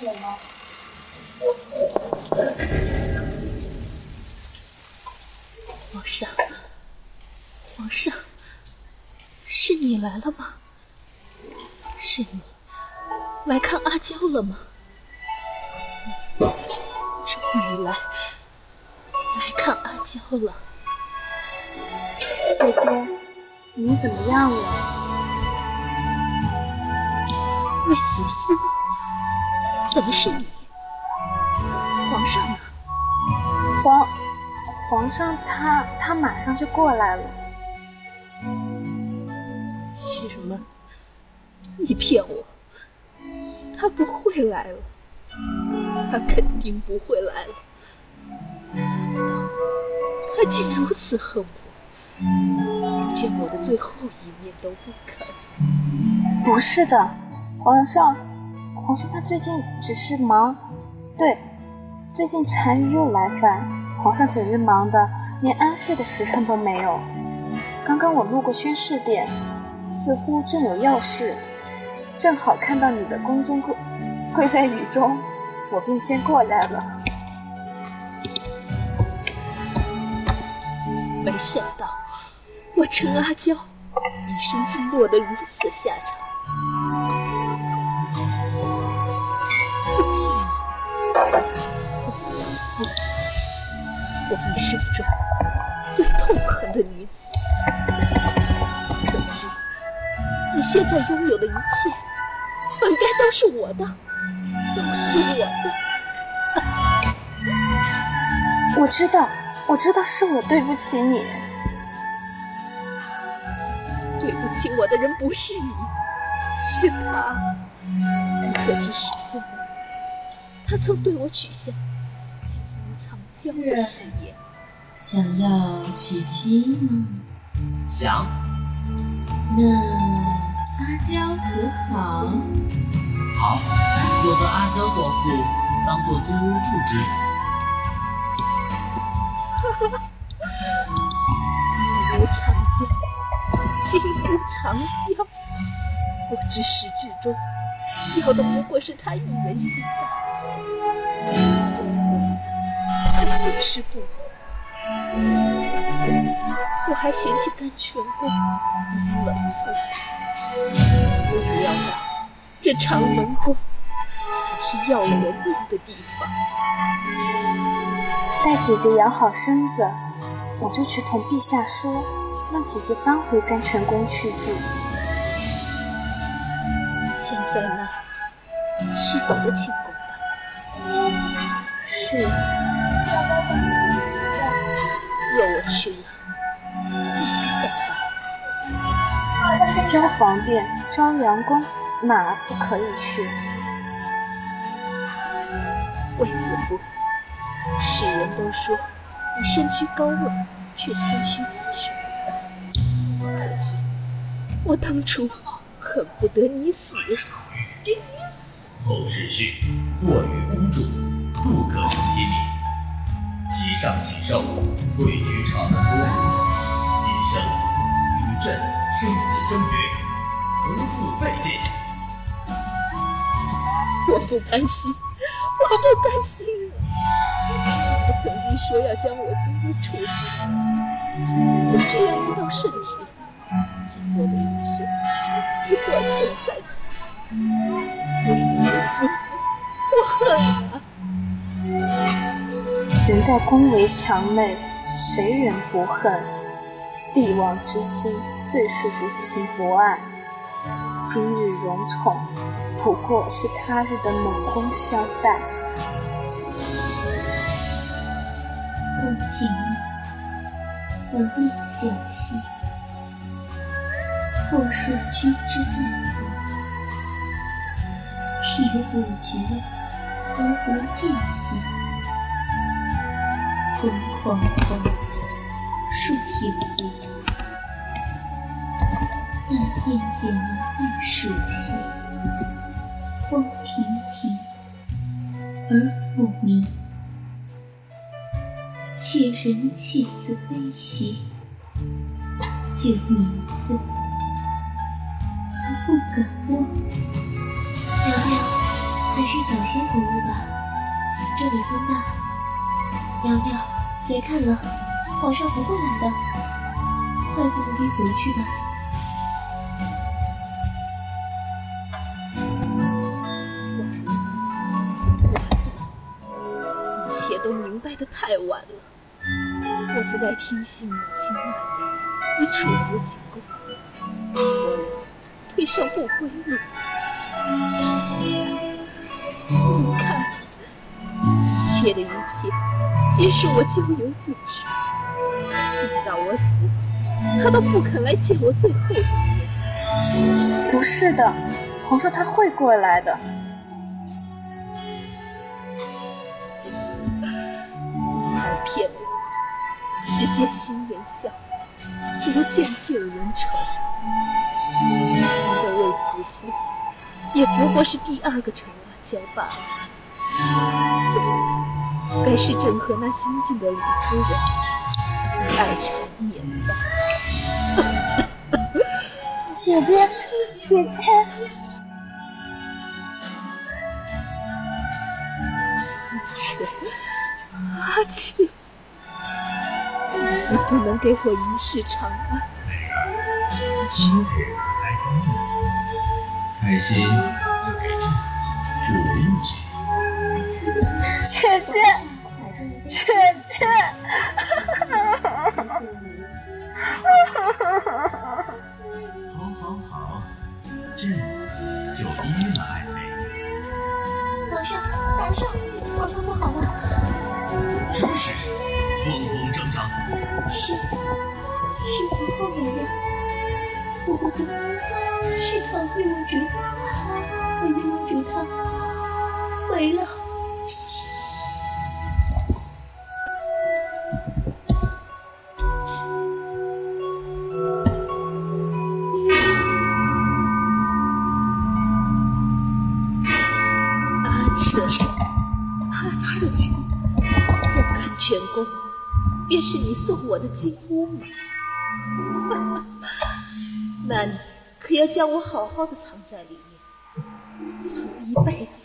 皇上，皇上，是你来了吗？是你来看阿娇了吗？你终于来来看阿娇了。姐姐，您怎么样了？卫子夫，怎么是你？皇上呢？皇皇上他他马上就过来了。什么？你骗我！他不会来了，他肯定不会来了。他竟如此恨我，见我的最后一面都不肯。不是的，皇上，皇上他最近只是忙，对，最近单于又来犯，皇上整日忙的连安睡的时辰都没有。刚刚我路过宣室殿，似乎正有要事。正好看到你的宫中跪跪在雨中，我便先过来了。没想到我陈阿娇一生竟落得如此下场。我一生中最痛恨的女子。可知你现在拥有的一切，本该都是我的，都是我的。我知道，我知道是我对不起你。对不起我的人不是你，是他。你可知实现了他曾对我许下金屋藏娇的誓言？想要娶妻吗？想。那阿娇可好？好，我得阿娇过户，当做金屋住之。哈哈，金屋藏娇，金屋藏娇。我至始至终要的不过是他一人心肝，他就是不我还嫌弃甘泉宫阴冷刺我，不料到这长门宫才是要了我命的地方。待姐姐养好身子，我就去同陛下说，让姐姐搬回甘泉宫去住。现在呢，是我的寝宫吧？是。若我去了，你该怎办？交房殿、朝阳宫，哪不可以去？卫子夫，世人都说你身居高位，却谦虚自守。可知我当初恨不得你死，后世训：过于孤注，不可成天命。上喜寿，退居长安宫。今生与朕生死相决，不负再见。我不甘心，我不甘心！我曾经说要将我金屋处在宫闱墙内，谁人不恨？帝王之心，最是无情不爱。今日荣宠，不过是他日的冷宫相待。不情而不小心，或说君之在国，体不觉而无间隙。昏黄黄，树影无，但眼见爱熟悉，风亭亭而复明，且人且的悲喜，就名色而不敢忘。娘娘，还是早些回屋吧，这里风大。娘娘，别看了，皇上不会来的，快速扶你回去吧。一切都明白的太晚了，我不该听信母亲那言，与楚国进宫，我俩退上不归路。切的一切，皆是我咎由自取。直到我死，他都不肯来见我最后一面。不是的，皇上他会过来的。还骗我，只见新人笑，不见旧人愁。新的卫子夫，也不过是第二个陈阿娇罢了。该是正和那新晋的李夫人，爱缠绵吧。姐姐，姐姐，阿庆，你不能给我一世长安。来相见，开心就给朕补一句。姐姐，姐姐，哈哈哈好。好。好，朕就依了爱妃。皇上，皇上，皇上不好。了！什么事？慌慌张张。是，是皇后娘娘。不不不，是唐玉公主，我玉公主她回了。做我的金乌吗？那你可要将我好好的藏在里面，藏一辈子。